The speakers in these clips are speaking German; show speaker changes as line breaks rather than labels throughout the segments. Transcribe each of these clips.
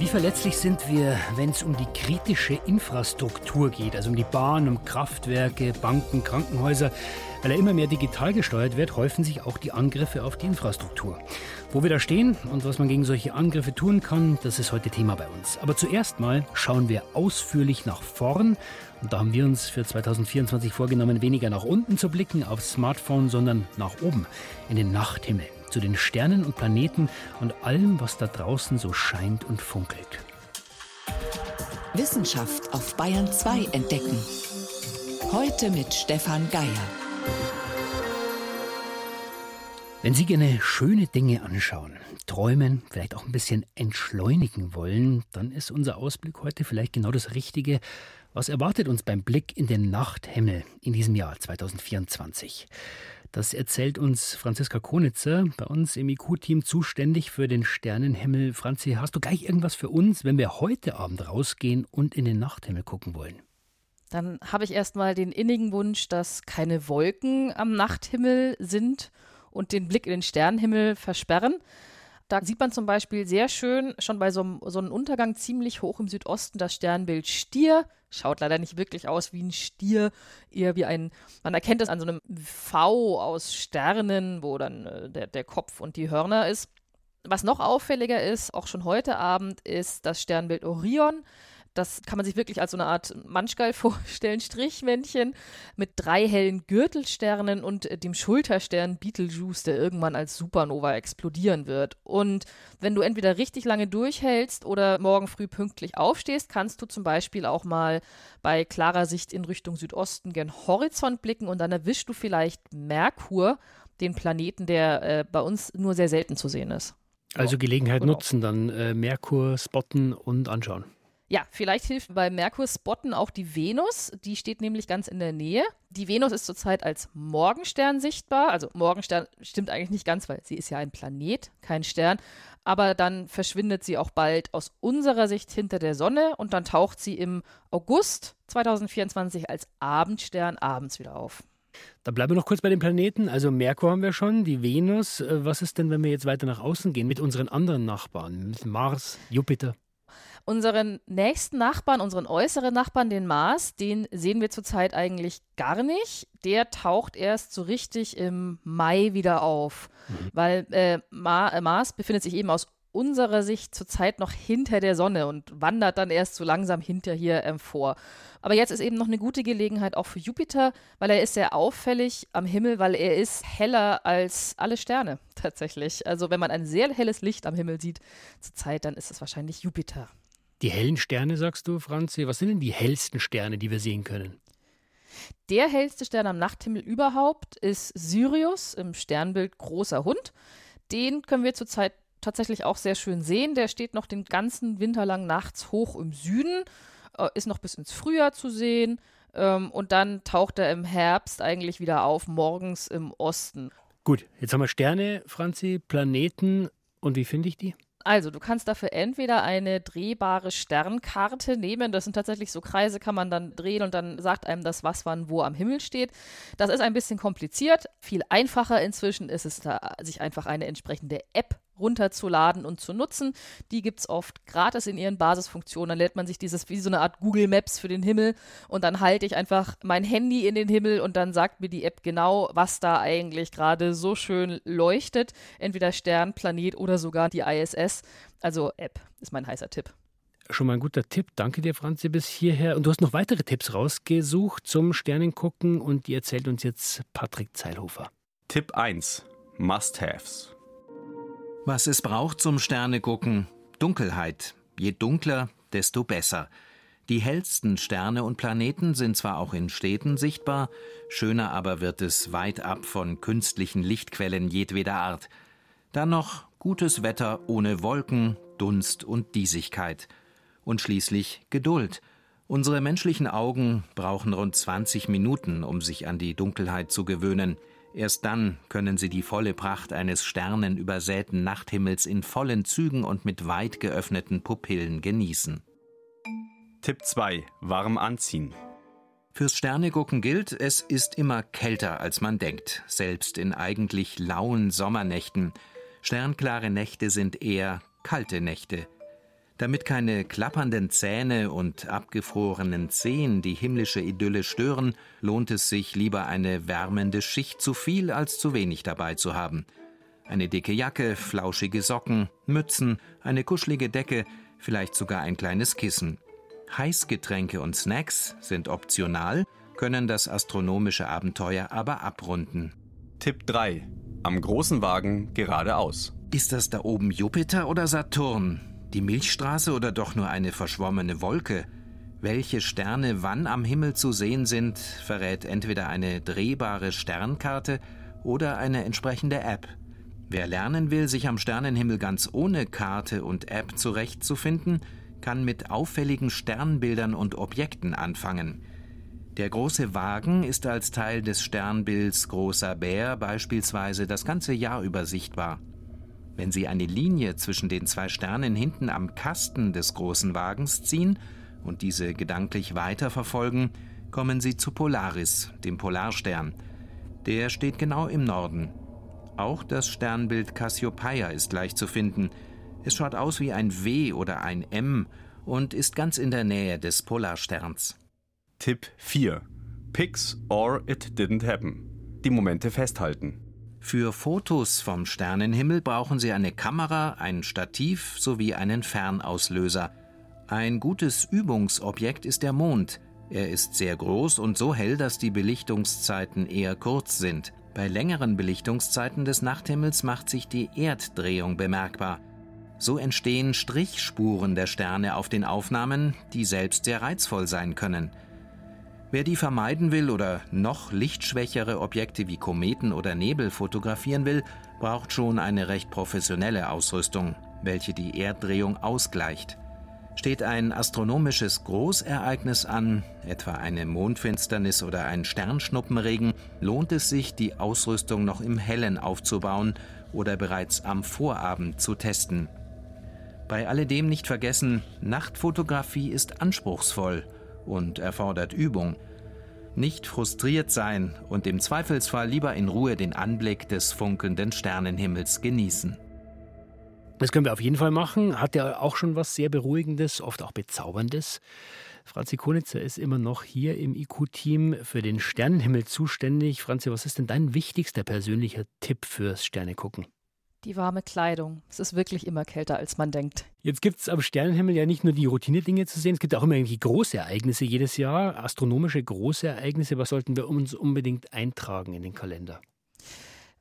Wie verletzlich sind wir, wenn es um die kritische Infrastruktur geht, also um die Bahn, um Kraftwerke, Banken, Krankenhäuser? Weil er immer mehr digital gesteuert wird, häufen sich auch die Angriffe auf die Infrastruktur. Wo wir da stehen und was man gegen solche Angriffe tun kann, das ist heute Thema bei uns. Aber zuerst mal schauen wir ausführlich nach vorn. Und da haben wir uns für 2024 vorgenommen, weniger nach unten zu blicken aufs Smartphone, sondern nach oben in den Nachthimmel, zu den Sternen und Planeten und allem, was da draußen so scheint und funkelt.
Wissenschaft auf Bayern 2 entdecken. Heute mit Stefan Geier.
Wenn Sie gerne schöne Dinge anschauen, träumen, vielleicht auch ein bisschen entschleunigen wollen, dann ist unser Ausblick heute vielleicht genau das Richtige. Was erwartet uns beim Blick in den Nachthimmel in diesem Jahr 2024? Das erzählt uns Franziska Konitzer, bei uns im IQ-Team zuständig für den Sternenhimmel. Franzi, hast du gleich irgendwas für uns, wenn wir heute Abend rausgehen und in den Nachthimmel gucken wollen?
Dann habe ich erstmal den innigen Wunsch, dass keine Wolken am Nachthimmel sind und den Blick in den Sternenhimmel versperren. Da sieht man zum Beispiel sehr schön schon bei so einem Sonnenuntergang ziemlich hoch im Südosten das Sternbild Stier. Schaut leider nicht wirklich aus wie ein Stier, eher wie ein, man erkennt es an so einem V aus Sternen, wo dann äh, der, der Kopf und die Hörner ist. Was noch auffälliger ist, auch schon heute Abend, ist das Sternbild Orion. Das kann man sich wirklich als so eine Art Manschgeil vorstellen, Strichmännchen mit drei hellen Gürtelsternen und äh, dem Schulterstern Betelgeuse, der irgendwann als Supernova explodieren wird. Und wenn du entweder richtig lange durchhältst oder morgen früh pünktlich aufstehst, kannst du zum Beispiel auch mal bei klarer Sicht in Richtung Südosten gen Horizont blicken und dann erwischst du vielleicht Merkur, den Planeten, der äh, bei uns nur sehr selten zu sehen ist.
Also Gelegenheit genau. nutzen, dann äh, Merkur spotten und anschauen.
Ja, vielleicht hilft bei Merkur Spotten auch die Venus. Die steht nämlich ganz in der Nähe. Die Venus ist zurzeit als Morgenstern sichtbar. Also Morgenstern stimmt eigentlich nicht ganz, weil sie ist ja ein Planet, kein Stern. Aber dann verschwindet sie auch bald aus unserer Sicht hinter der Sonne und dann taucht sie im August 2024 als Abendstern abends wieder auf.
Da bleiben wir noch kurz bei den Planeten. Also Merkur haben wir schon, die Venus. Äh, was ist denn, wenn wir jetzt weiter nach außen gehen mit unseren anderen Nachbarn, mit Mars, Jupiter?
Unseren nächsten Nachbarn, unseren äußeren Nachbarn, den Mars, den sehen wir zurzeit eigentlich gar nicht. Der taucht erst so richtig im Mai wieder auf, mhm. weil äh, Ma Mars befindet sich eben aus unserer Sicht zurzeit noch hinter der Sonne und wandert dann erst so langsam hinter hier empor. Aber jetzt ist eben noch eine gute Gelegenheit auch für Jupiter, weil er ist sehr auffällig am Himmel, weil er ist heller als alle Sterne tatsächlich. Also wenn man ein sehr helles Licht am Himmel sieht zurzeit, dann ist es wahrscheinlich Jupiter.
Die hellen Sterne, sagst du, Franzi? Was sind denn die hellsten Sterne, die wir sehen können?
Der hellste Stern am Nachthimmel überhaupt ist Sirius im Sternbild Großer Hund. Den können wir zurzeit tatsächlich auch sehr schön sehen. Der steht noch den ganzen Winter lang nachts hoch im Süden, äh, ist noch bis ins Frühjahr zu sehen ähm, und dann taucht er im Herbst eigentlich wieder auf, morgens im Osten.
Gut, jetzt haben wir Sterne, Franzi, Planeten und wie finde ich die?
Also, du kannst dafür entweder eine drehbare Sternkarte nehmen. Das sind tatsächlich so Kreise, kann man dann drehen und dann sagt einem das, was wann wo am Himmel steht. Das ist ein bisschen kompliziert. Viel einfacher inzwischen ist es, da, sich einfach eine entsprechende App runterzuladen und zu nutzen. Die gibt es oft gratis in ihren Basisfunktionen. Dann lädt man sich dieses wie so eine Art Google Maps für den Himmel und dann halte ich einfach mein Handy in den Himmel und dann sagt mir die App genau, was da eigentlich gerade so schön leuchtet. Entweder Stern, Planet oder sogar die ISS. Also App ist mein heißer Tipp.
Schon mal ein guter Tipp. Danke dir, Franzi, bis hierher. Und du hast noch weitere Tipps rausgesucht zum Sternengucken und die erzählt uns jetzt Patrick Zeilhofer.
Tipp 1. Must-Haves.
Was es braucht zum Sternegucken? Dunkelheit. Je dunkler, desto besser. Die hellsten Sterne und Planeten sind zwar auch in Städten sichtbar, schöner aber wird es weit ab von künstlichen Lichtquellen jedweder Art. Dann noch gutes Wetter ohne Wolken, Dunst und Diesigkeit. Und schließlich Geduld. Unsere menschlichen Augen brauchen rund 20 Minuten, um sich an die Dunkelheit zu gewöhnen. Erst dann können sie die volle Pracht eines sternenübersäten Nachthimmels in vollen Zügen und mit weit geöffneten Pupillen genießen.
Tipp 2. Warm anziehen.
Fürs Sternegucken gilt, es ist immer kälter, als man denkt, selbst in eigentlich lauen Sommernächten. Sternklare Nächte sind eher kalte Nächte. Damit keine klappernden Zähne und abgefrorenen Zehen die himmlische Idylle stören, lohnt es sich lieber eine wärmende Schicht zu viel als zu wenig dabei zu haben. Eine dicke Jacke, flauschige Socken, Mützen, eine kuschelige Decke, vielleicht sogar ein kleines Kissen. Heißgetränke und Snacks sind optional, können das astronomische Abenteuer aber abrunden.
Tipp 3. Am großen Wagen geradeaus.
Ist das da oben Jupiter oder Saturn? Die Milchstraße oder doch nur eine verschwommene Wolke? Welche Sterne wann am Himmel zu sehen sind, verrät entweder eine drehbare Sternkarte oder eine entsprechende App. Wer lernen will, sich am Sternenhimmel ganz ohne Karte und App zurechtzufinden, kann mit auffälligen Sternbildern und Objekten anfangen. Der große Wagen ist als Teil des Sternbilds Großer Bär beispielsweise das ganze Jahr über sichtbar. Wenn Sie eine Linie zwischen den zwei Sternen hinten am Kasten des großen Wagens ziehen und diese gedanklich weiterverfolgen, kommen Sie zu Polaris, dem Polarstern. Der steht genau im Norden. Auch das Sternbild Cassiopeia ist leicht zu finden – es schaut aus wie ein W oder ein M und ist ganz in der Nähe des Polarsterns.
Tipp 4. Pics or it didn't happen. Die Momente festhalten.
Für Fotos vom Sternenhimmel brauchen Sie eine Kamera, ein Stativ sowie einen Fernauslöser. Ein gutes Übungsobjekt ist der Mond. Er ist sehr groß und so hell, dass die Belichtungszeiten eher kurz sind. Bei längeren Belichtungszeiten des Nachthimmels macht sich die Erddrehung bemerkbar. So entstehen Strichspuren der Sterne auf den Aufnahmen, die selbst sehr reizvoll sein können. Wer die vermeiden will oder noch lichtschwächere Objekte wie Kometen oder Nebel fotografieren will, braucht schon eine recht professionelle Ausrüstung, welche die Erddrehung ausgleicht. Steht ein astronomisches Großereignis an, etwa eine Mondfinsternis oder ein Sternschnuppenregen, lohnt es sich, die Ausrüstung noch im Hellen aufzubauen oder bereits am Vorabend zu testen. Bei alledem nicht vergessen, Nachtfotografie ist anspruchsvoll und erfordert Übung. Nicht frustriert sein und im Zweifelsfall lieber in Ruhe den Anblick des funkelnden Sternenhimmels genießen.
Das können wir auf jeden Fall machen. Hat ja auch schon was sehr Beruhigendes, oft auch Bezauberndes. Franzi Konitzer ist immer noch hier im IQ-Team für den Sternenhimmel zuständig. Franzi, was ist denn dein wichtigster persönlicher Tipp fürs Sternegucken?
Die warme Kleidung. Es ist wirklich immer kälter, als man denkt.
Jetzt gibt es am Sternenhimmel ja nicht nur die Routine-Dinge zu sehen, es gibt auch immer irgendwie große Ereignisse jedes Jahr, astronomische große Ereignisse. Was sollten wir uns unbedingt eintragen in den Kalender?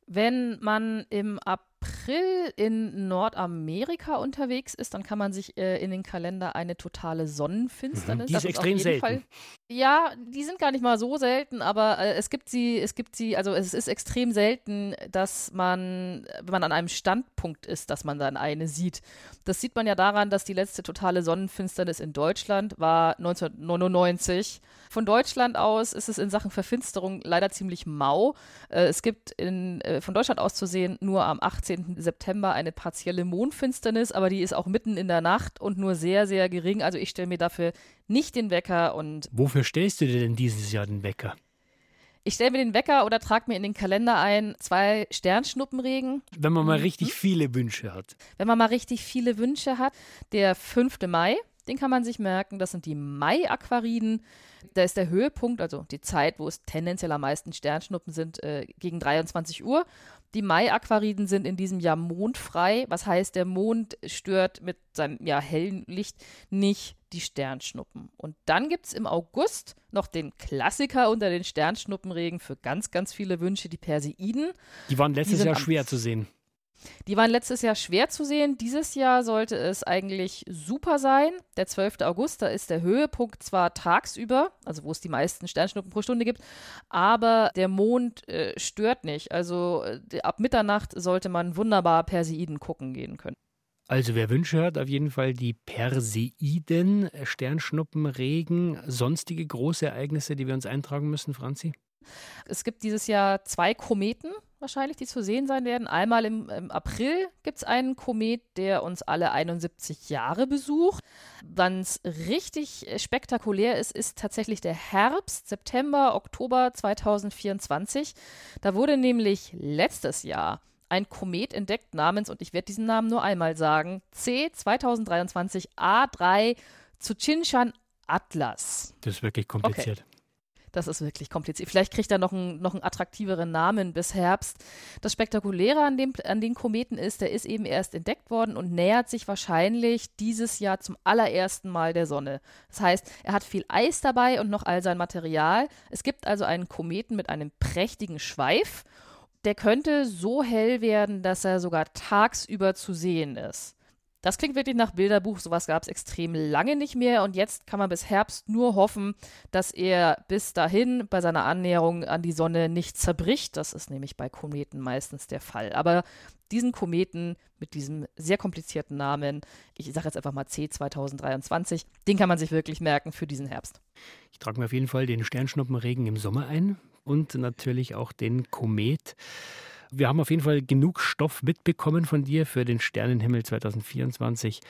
Wenn man im April April in Nordamerika unterwegs ist, dann kann man sich äh, in den Kalender eine totale Sonnenfinsternis.
Mhm, die ist extrem ist selten. Fall,
ja, die sind gar nicht mal so selten, aber äh, es gibt sie, es gibt sie, also es ist extrem selten, dass man, wenn man an einem Standpunkt ist, dass man dann eine sieht. Das sieht man ja daran, dass die letzte totale Sonnenfinsternis in Deutschland war 1999. Von Deutschland aus ist es in Sachen Verfinsterung leider ziemlich mau. Äh, es gibt in, äh, von Deutschland aus zu sehen nur am 18. 18. September eine partielle Mondfinsternis, aber die ist auch mitten in der Nacht und nur sehr, sehr gering. Also ich stelle mir dafür nicht den Wecker und.
Wofür stellst du dir denn dieses Jahr den Wecker?
Ich stelle mir den Wecker oder trage mir in den Kalender ein, zwei Sternschnuppenregen.
Wenn man mal mhm. richtig viele Wünsche hat.
Wenn man mal richtig viele Wünsche hat. Der 5. Mai, den kann man sich merken. Das sind die Mai-Aquariden. Da ist der Höhepunkt, also die Zeit, wo es tendenziell am meisten Sternschnuppen sind, äh, gegen 23 Uhr. Die Mai-Aquariden sind in diesem Jahr mondfrei, was heißt, der Mond stört mit seinem ja, hellen Licht nicht die Sternschnuppen. Und dann gibt es im August noch den Klassiker unter den Sternschnuppenregen für ganz, ganz viele Wünsche, die Perseiden.
Die waren letztes die Jahr schwer zu sehen.
Die waren letztes Jahr schwer zu sehen. Dieses Jahr sollte es eigentlich super sein. Der 12. August, da ist der Höhepunkt zwar tagsüber, also wo es die meisten Sternschnuppen pro Stunde gibt, aber der Mond äh, stört nicht. Also äh, ab Mitternacht sollte man wunderbar Perseiden gucken gehen können.
Also wer Wünsche hat, auf jeden Fall die Perseiden, Sternschnuppenregen, sonstige große Ereignisse, die wir uns eintragen müssen, Franzi?
Es gibt dieses Jahr zwei Kometen wahrscheinlich, die zu sehen sein werden. Einmal im, im April gibt es einen Komet, der uns alle 71 Jahre besucht. Wann es richtig spektakulär ist, ist tatsächlich der Herbst, September, Oktober 2024. Da wurde nämlich letztes Jahr ein Komet entdeckt namens, und ich werde diesen Namen nur einmal sagen, C 2023 A3 zu Chinchan Atlas.
Das ist wirklich kompliziert.
Okay. Das ist wirklich kompliziert. Vielleicht kriegt er noch, ein, noch einen attraktiveren Namen bis Herbst. Das Spektakuläre an, dem, an den Kometen ist, der ist eben erst entdeckt worden und nähert sich wahrscheinlich dieses Jahr zum allerersten Mal der Sonne. Das heißt, er hat viel Eis dabei und noch all sein Material. Es gibt also einen Kometen mit einem prächtigen Schweif. Der könnte so hell werden, dass er sogar tagsüber zu sehen ist. Das klingt wirklich nach Bilderbuch. Sowas gab es extrem lange nicht mehr. Und jetzt kann man bis Herbst nur hoffen, dass er bis dahin bei seiner Annäherung an die Sonne nicht zerbricht. Das ist nämlich bei Kometen meistens der Fall. Aber diesen Kometen mit diesem sehr komplizierten Namen, ich sage jetzt einfach mal C 2023, den kann man sich wirklich merken für diesen Herbst.
Ich trage mir auf jeden Fall den Sternschnuppenregen im Sommer ein und natürlich auch den Komet. Wir haben auf jeden Fall genug Stoff mitbekommen von dir für den Sternenhimmel 2024.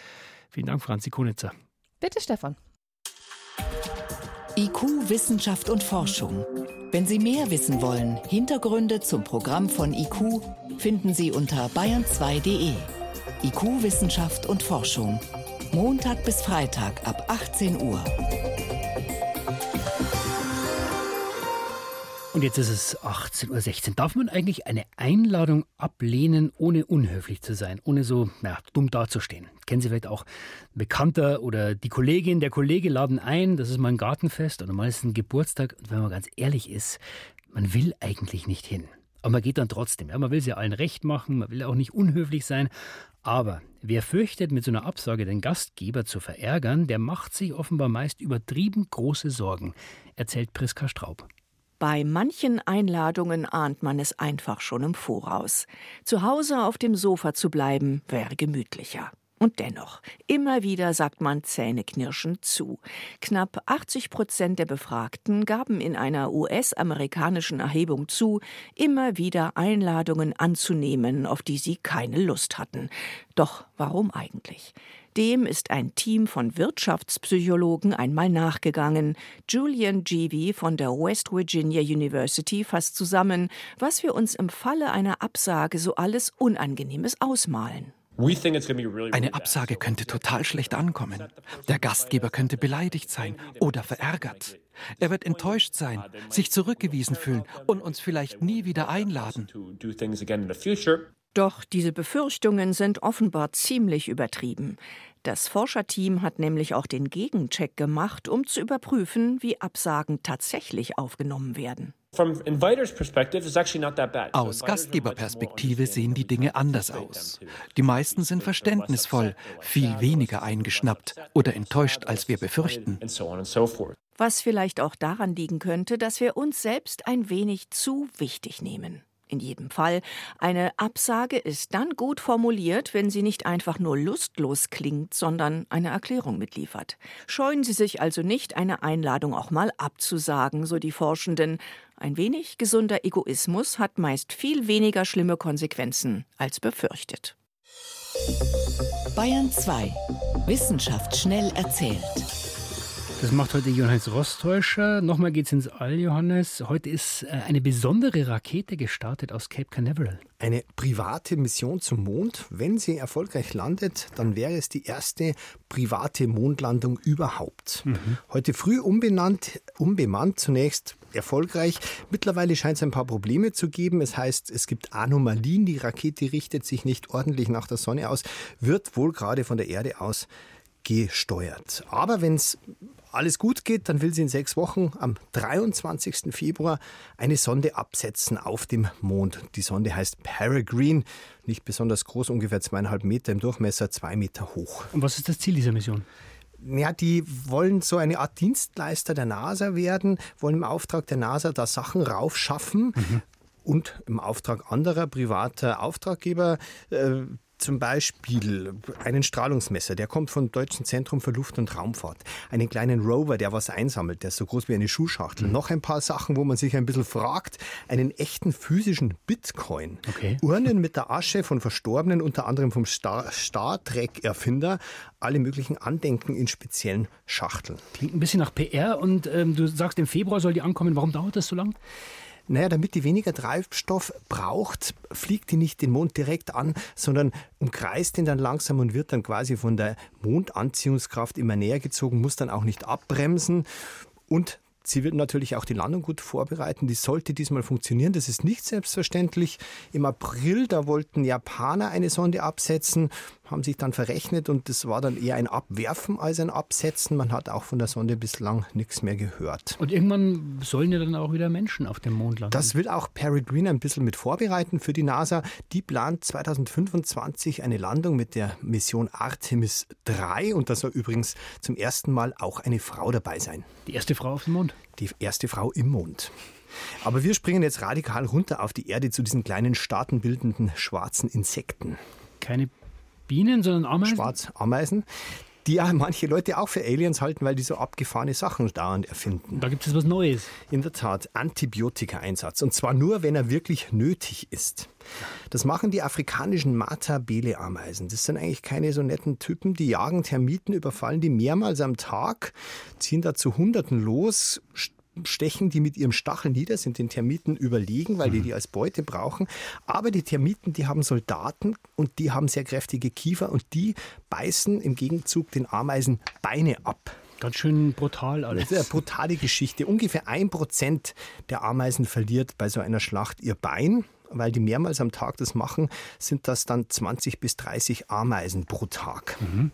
Vielen Dank, Franzi Konitzer.
Bitte, Stefan.
IQ, Wissenschaft und Forschung. Wenn Sie mehr wissen wollen, Hintergründe zum Programm von IQ finden Sie unter bayern2.de. IQ, Wissenschaft und Forschung. Montag bis Freitag ab 18 Uhr.
Und jetzt ist es 18.16 Uhr. Darf man eigentlich eine Einladung ablehnen, ohne unhöflich zu sein, ohne so ja, dumm dazustehen? Kennen Sie vielleicht auch Bekannter oder die Kollegin, der Kollege laden ein, das ist mal ein Gartenfest oder mal ist ein Geburtstag. Und wenn man ganz ehrlich ist, man will eigentlich nicht hin. Aber man geht dann trotzdem. Ja, man will es ja allen recht machen, man will auch nicht unhöflich sein. Aber wer fürchtet, mit so einer Absage den Gastgeber zu verärgern, der macht sich offenbar meist übertrieben große Sorgen, erzählt Priska Straub.
Bei manchen Einladungen ahnt man es einfach schon im Voraus. Zu Hause auf dem Sofa zu bleiben, wäre gemütlicher. Und dennoch, immer wieder sagt man zähneknirschend zu. Knapp 80 Prozent der Befragten gaben in einer US-amerikanischen Erhebung zu, immer wieder Einladungen anzunehmen, auf die sie keine Lust hatten. Doch warum eigentlich? Dem ist ein Team von Wirtschaftspsychologen einmal nachgegangen. Julian Jeevy von der West Virginia University fasst zusammen, was wir uns im Falle einer Absage so alles Unangenehmes ausmalen.
Eine Absage könnte total schlecht ankommen. Der Gastgeber könnte beleidigt sein oder verärgert. Er wird enttäuscht sein, sich zurückgewiesen fühlen und uns vielleicht nie wieder einladen.
Doch diese Befürchtungen sind offenbar ziemlich übertrieben. Das Forscherteam hat nämlich auch den Gegencheck gemacht, um zu überprüfen, wie Absagen tatsächlich aufgenommen werden.
Aus Gastgeberperspektive sehen die Dinge anders aus. Die meisten sind verständnisvoll, viel weniger eingeschnappt oder enttäuscht, als wir befürchten.
Was vielleicht auch daran liegen könnte, dass wir uns selbst ein wenig zu wichtig nehmen. In jedem Fall, eine Absage ist dann gut formuliert, wenn sie nicht einfach nur lustlos klingt, sondern eine Erklärung mitliefert. Scheuen Sie sich also nicht, eine Einladung auch mal abzusagen, so die Forschenden. Ein wenig gesunder Egoismus hat meist viel weniger schlimme Konsequenzen als befürchtet.
Bayern 2. Wissenschaft schnell erzählt.
Das macht heute Johannes Rostäuscher. Nochmal geht's ins All, Johannes. Heute ist äh, eine besondere Rakete gestartet aus Cape Canaveral.
Eine private Mission zum Mond. Wenn sie erfolgreich landet, dann wäre es die erste private Mondlandung überhaupt. Mhm. Heute früh umbenannt, unbemannt zunächst erfolgreich. Mittlerweile scheint es ein paar Probleme zu geben. Es heißt, es gibt Anomalien. Die Rakete richtet sich nicht ordentlich nach der Sonne aus, wird wohl gerade von der Erde aus gesteuert. Aber wenn es alles gut geht, dann will sie in sechs Wochen am 23. Februar eine Sonde absetzen auf dem Mond. Die Sonde heißt Peregrine, nicht besonders groß, ungefähr zweieinhalb Meter im Durchmesser, zwei Meter hoch.
Und was ist das Ziel dieser Mission?
Ja, die wollen so eine Art Dienstleister der NASA werden, wollen im Auftrag der NASA da Sachen raufschaffen. Mhm. Und im Auftrag anderer privater Auftraggeber äh, zum Beispiel einen Strahlungsmesser, der kommt vom Deutschen Zentrum für Luft- und Raumfahrt. Einen kleinen Rover, der was einsammelt, der ist so groß wie eine Schuhschachtel. Mhm. Noch ein paar Sachen, wo man sich ein bisschen fragt. Einen echten physischen Bitcoin. Okay. Urnen mit der Asche von Verstorbenen, unter anderem vom Star, Star Trek-Erfinder. Alle möglichen Andenken in speziellen Schachteln.
Klingt ein bisschen nach PR und ähm, du sagst, im Februar soll die ankommen. Warum dauert das so lang?
Naja, damit die weniger Treibstoff braucht, fliegt die nicht den Mond direkt an, sondern umkreist ihn dann langsam und wird dann quasi von der Mondanziehungskraft immer näher gezogen, muss dann auch nicht abbremsen und Sie wird natürlich auch die Landung gut vorbereiten. Die sollte diesmal funktionieren. Das ist nicht selbstverständlich. Im April, da wollten Japaner eine Sonde absetzen haben sich dann verrechnet und das war dann eher ein Abwerfen als ein Absetzen. Man hat auch von der Sonde bislang nichts mehr gehört.
Und irgendwann sollen ja dann auch wieder Menschen auf dem Mond landen.
Das will auch Peregrine ein bisschen mit vorbereiten für die NASA. Die plant 2025 eine Landung mit der Mission Artemis 3 und da soll übrigens zum ersten Mal auch eine Frau dabei sein.
Die erste Frau auf dem Mond?
Die erste Frau im Mond. Aber wir springen jetzt radikal runter auf die Erde zu diesen kleinen staatenbildenden schwarzen Insekten.
Keine Bienen, sondern Ameisen?
Schwarzameisen die ja manche Leute auch für Aliens halten, weil die so abgefahrene Sachen dauernd erfinden.
Da gibt es was Neues.
In der Tat, Antibiotika-Einsatz. Und zwar nur, wenn er wirklich nötig ist. Das machen die afrikanischen Mata-Bele-Ameisen. Das sind eigentlich keine so netten Typen. Die jagen Termiten, überfallen die mehrmals am Tag, ziehen da zu Hunderten los, stechen die mit ihrem Stachel nieder, sind den Termiten überlegen, weil die mhm. die als Beute brauchen. Aber die Termiten, die haben Soldaten und die haben sehr kräftige Kiefer und die beißen im Gegenzug den Ameisen Beine ab.
Ganz schön brutal alles.
Das ist eine brutale Geschichte. Ungefähr ein Prozent der Ameisen verliert bei so einer Schlacht ihr Bein. Weil die mehrmals am Tag das machen, sind das dann 20 bis 30 Ameisen pro Tag. Mhm.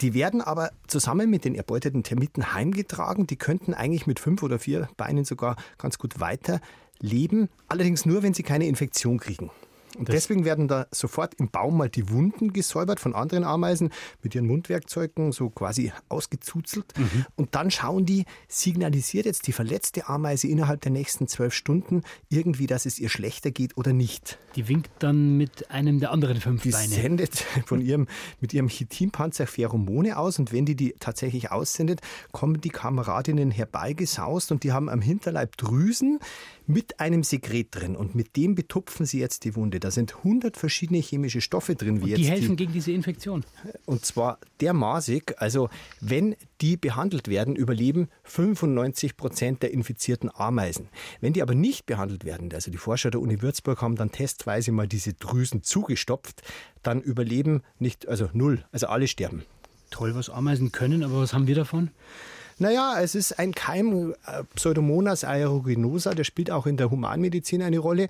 Die werden aber zusammen mit den erbeuteten Termiten heimgetragen. Die könnten eigentlich mit fünf oder vier Beinen sogar ganz gut weiterleben. Allerdings nur, wenn sie keine Infektion kriegen. Und das deswegen werden da sofort im Baum mal die Wunden gesäubert von anderen Ameisen mit ihren Mundwerkzeugen so quasi ausgezuzelt. Mhm. Und dann schauen die, signalisiert jetzt die verletzte Ameise innerhalb der nächsten zwölf Stunden irgendwie, dass es ihr schlechter geht oder nicht.
Die winkt dann mit einem der anderen fünf
die
Beine.
Die sendet von ihrem, mit ihrem Chitinpanzer Pheromone aus und wenn die die tatsächlich aussendet, kommen die Kameradinnen herbeigesaust und die haben am Hinterleib Drüsen, mit einem Sekret drin und mit dem betupfen sie jetzt die Wunde. Da sind 100 verschiedene chemische Stoffe drin.
Und die helfen die, gegen diese Infektion?
Und zwar dermaßig, also wenn die behandelt werden, überleben 95 Prozent der infizierten Ameisen. Wenn die aber nicht behandelt werden, also die Forscher der Uni Würzburg haben dann testweise mal diese Drüsen zugestopft, dann überleben nicht, also null, also alle sterben.
Toll, was Ameisen können, aber was haben wir davon?
Naja, es ist ein Keim, äh, Pseudomonas aeruginosa, der spielt auch in der Humanmedizin eine Rolle.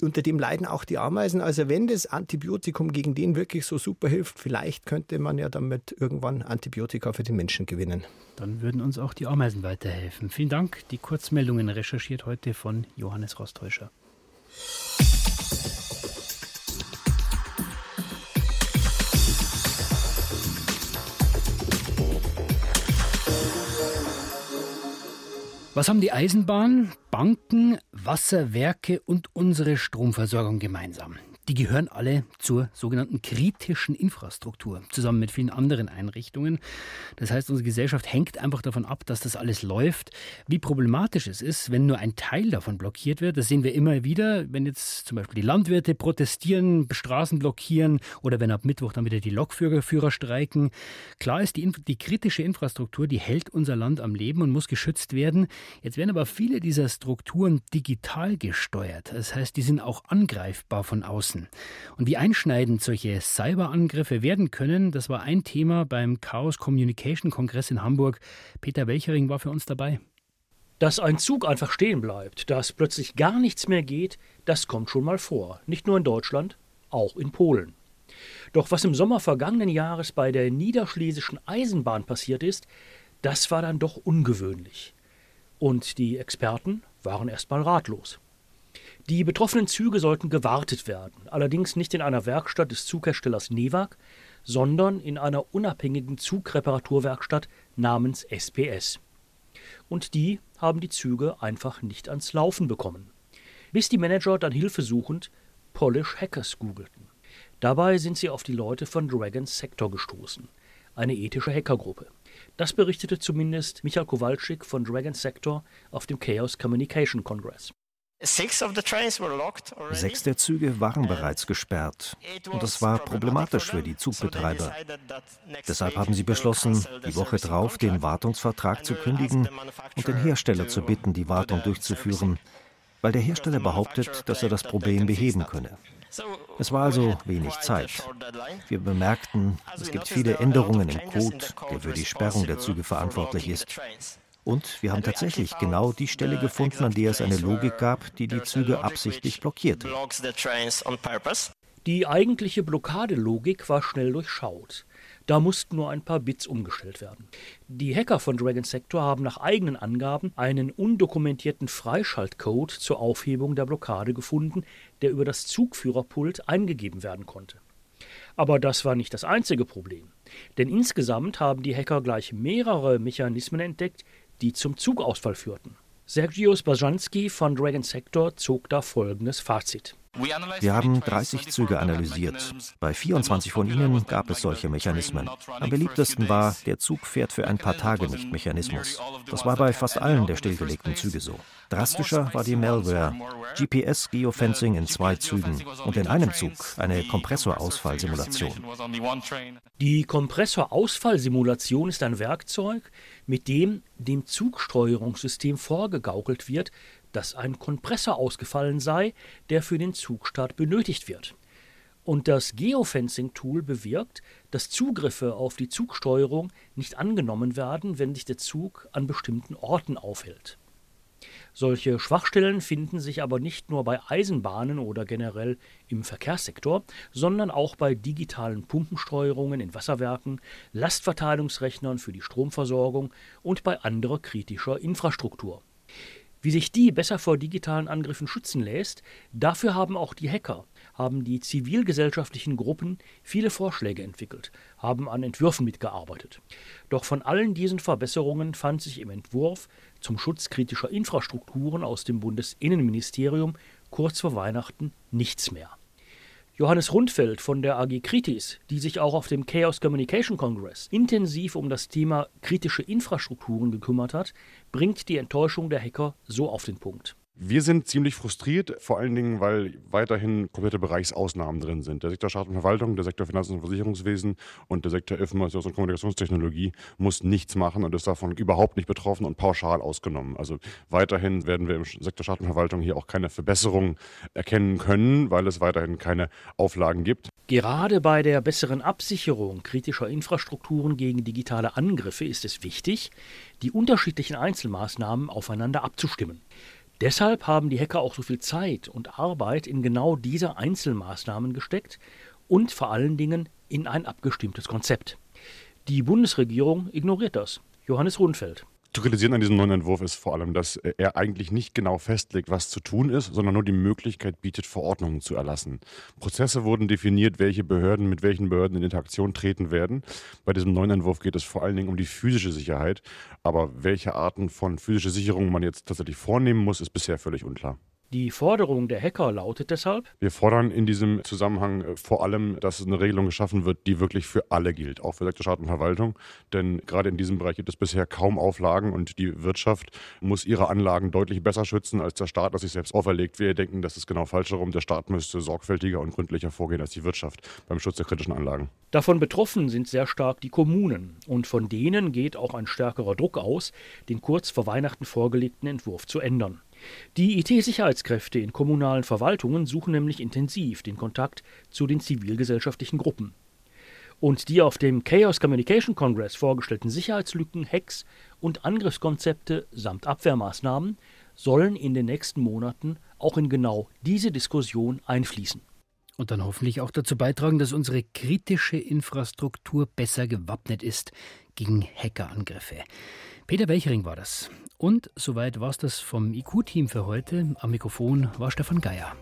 Unter dem leiden auch die Ameisen. Also wenn das Antibiotikum gegen den wirklich so super hilft, vielleicht könnte man ja damit irgendwann Antibiotika für den Menschen gewinnen.
Dann würden uns auch die Ameisen weiterhelfen. Vielen Dank. Die Kurzmeldungen recherchiert heute von Johannes Rostäuscher. Was haben die Eisenbahn, Banken, Wasserwerke und unsere Stromversorgung gemeinsam? Die gehören alle zur sogenannten kritischen Infrastruktur, zusammen mit vielen anderen Einrichtungen. Das heißt, unsere Gesellschaft hängt einfach davon ab, dass das alles läuft. Wie problematisch es ist, wenn nur ein Teil davon blockiert wird, das sehen wir immer wieder, wenn jetzt zum Beispiel die Landwirte protestieren, Straßen blockieren oder wenn ab Mittwoch dann wieder die Lokführer streiken. Klar ist, die, die kritische Infrastruktur, die hält unser Land am Leben und muss geschützt werden. Jetzt werden aber viele dieser Strukturen digital gesteuert. Das heißt, die sind auch angreifbar von außen nutzen. Und wie einschneidend solche Cyberangriffe werden können, das war ein Thema beim Chaos Communication Kongress in Hamburg. Peter Welchering war für uns dabei.
Dass ein Zug einfach stehen bleibt, dass plötzlich gar nichts mehr geht, das kommt schon mal vor. Nicht nur in Deutschland, auch in Polen. Doch was im Sommer vergangenen Jahres bei der Niederschlesischen Eisenbahn passiert ist, das war dann doch ungewöhnlich. Und die Experten waren erst mal ratlos. Die betroffenen Züge sollten gewartet werden, allerdings nicht in einer Werkstatt des Zugherstellers Newag, sondern in einer unabhängigen Zugreparaturwerkstatt namens SPS. Und die haben die Züge einfach nicht ans Laufen bekommen. Bis die Manager dann hilfesuchend Polish Hackers googelten. Dabei sind sie auf die Leute von Dragon Sector gestoßen, eine ethische Hackergruppe. Das berichtete zumindest Michael Kowalczyk von Dragon Sector auf dem Chaos Communication Congress.
Sechs der Züge waren bereits gesperrt und das war problematisch für die Zugbetreiber. Deshalb haben sie beschlossen, die Woche drauf den Wartungsvertrag zu kündigen und den Hersteller zu bitten, die Wartung durchzuführen, weil der Hersteller behauptet, dass er das Problem beheben könne. Es war also wenig Zeit. Wir bemerkten, es gibt viele Änderungen im Code, der für die Sperrung der Züge verantwortlich ist. Und wir haben tatsächlich genau die Stelle gefunden, an der es eine Logik gab, die die Züge absichtlich blockierte.
Die eigentliche Blockadelogik war schnell durchschaut. Da mussten nur ein paar Bits umgestellt werden. Die Hacker von Dragon Sector haben nach eigenen Angaben einen undokumentierten Freischaltcode zur Aufhebung der Blockade gefunden, der über das Zugführerpult eingegeben werden konnte. Aber das war nicht das einzige Problem. Denn insgesamt haben die Hacker gleich mehrere Mechanismen entdeckt, die zum Zugausfall führten. Sergius Bajanski von Dragon Sector zog da folgendes Fazit.
Wir haben 30 Züge analysiert. Bei 24 von ihnen gab es solche Mechanismen. Am beliebtesten war, der Zug fährt für ein paar Tage nicht Mechanismus. Das war bei fast allen der stillgelegten Züge so. Drastischer war die Malware, GPS-Geofencing in zwei Zügen und in einem Zug eine Kompressorausfallsimulation.
Die Kompressorausfallsimulation ist ein Werkzeug, mit dem dem Zugsteuerungssystem vorgegaukelt wird, dass ein Kompressor ausgefallen sei, der für den Zugstart benötigt wird. Und das Geofencing-Tool bewirkt, dass Zugriffe auf die Zugsteuerung nicht angenommen werden, wenn sich der Zug an bestimmten Orten aufhält. Solche Schwachstellen finden sich aber nicht nur bei Eisenbahnen oder generell im Verkehrssektor, sondern auch bei digitalen Pumpensteuerungen in Wasserwerken, Lastverteilungsrechnern für die Stromversorgung und bei anderer kritischer Infrastruktur. Wie sich die besser vor digitalen Angriffen schützen lässt, dafür haben auch die Hacker, haben die zivilgesellschaftlichen Gruppen viele Vorschläge entwickelt, haben an Entwürfen mitgearbeitet. Doch von allen diesen Verbesserungen fand sich im Entwurf zum Schutz kritischer Infrastrukturen aus dem Bundesinnenministerium kurz vor Weihnachten nichts mehr. Johannes Rundfeld von der AG Kritis, die sich auch auf dem Chaos Communication Congress intensiv um das Thema kritische Infrastrukturen gekümmert hat, bringt die Enttäuschung der Hacker so auf den Punkt.
Wir sind ziemlich frustriert, vor allen Dingen, weil weiterhin komplette Bereichsausnahmen drin sind. Der Sektor Staat und Verwaltung, der Sektor Finanzen und Versicherungswesen und der Sektor Informations- und Kommunikationstechnologie muss nichts machen und ist davon überhaupt nicht betroffen und pauschal ausgenommen. Also weiterhin werden wir im Sektor Staat und Verwaltung hier auch keine Verbesserung erkennen können, weil es weiterhin keine Auflagen gibt.
Gerade bei der besseren Absicherung kritischer Infrastrukturen gegen digitale Angriffe ist es wichtig, die unterschiedlichen Einzelmaßnahmen aufeinander abzustimmen. Deshalb haben die Hacker auch so viel Zeit und Arbeit in genau diese Einzelmaßnahmen gesteckt und vor allen Dingen in ein abgestimmtes Konzept. Die Bundesregierung ignoriert das. Johannes Rundfeld.
Zu kritisieren an diesem neuen Entwurf ist vor allem, dass er eigentlich nicht genau festlegt, was zu tun ist, sondern nur die Möglichkeit bietet, Verordnungen zu erlassen. Prozesse wurden definiert, welche Behörden mit welchen Behörden in Interaktion treten werden. Bei diesem neuen Entwurf geht es vor allen Dingen um die physische Sicherheit. Aber welche Arten von physischer Sicherung man jetzt tatsächlich vornehmen muss, ist bisher völlig unklar.
Die Forderung der Hacker lautet deshalb?
Wir fordern in diesem Zusammenhang äh, vor allem, dass eine Regelung geschaffen wird, die wirklich für alle gilt, auch für Sektor Staat und Verwaltung. Denn gerade in diesem Bereich gibt es bisher kaum Auflagen und die Wirtschaft muss ihre Anlagen deutlich besser schützen als der Staat, das sich selbst auferlegt. Wir denken, das ist genau falsch herum. Der Staat müsste sorgfältiger und gründlicher vorgehen als die Wirtschaft beim Schutz der kritischen Anlagen.
Davon betroffen sind sehr stark die Kommunen. Und von denen geht auch ein stärkerer Druck aus, den kurz vor Weihnachten vorgelegten Entwurf zu ändern. Die IT-Sicherheitskräfte in kommunalen Verwaltungen suchen nämlich intensiv den Kontakt zu den zivilgesellschaftlichen Gruppen. Und die auf dem Chaos Communication Congress vorgestellten Sicherheitslücken, Hacks und Angriffskonzepte samt Abwehrmaßnahmen sollen in den nächsten Monaten auch in genau diese Diskussion einfließen.
Und dann hoffentlich auch dazu beitragen, dass unsere kritische Infrastruktur besser gewappnet ist gegen Hackerangriffe. Peter Welchering war das. Und soweit war es das vom IQ-Team für heute. Am Mikrofon war Stefan Geier.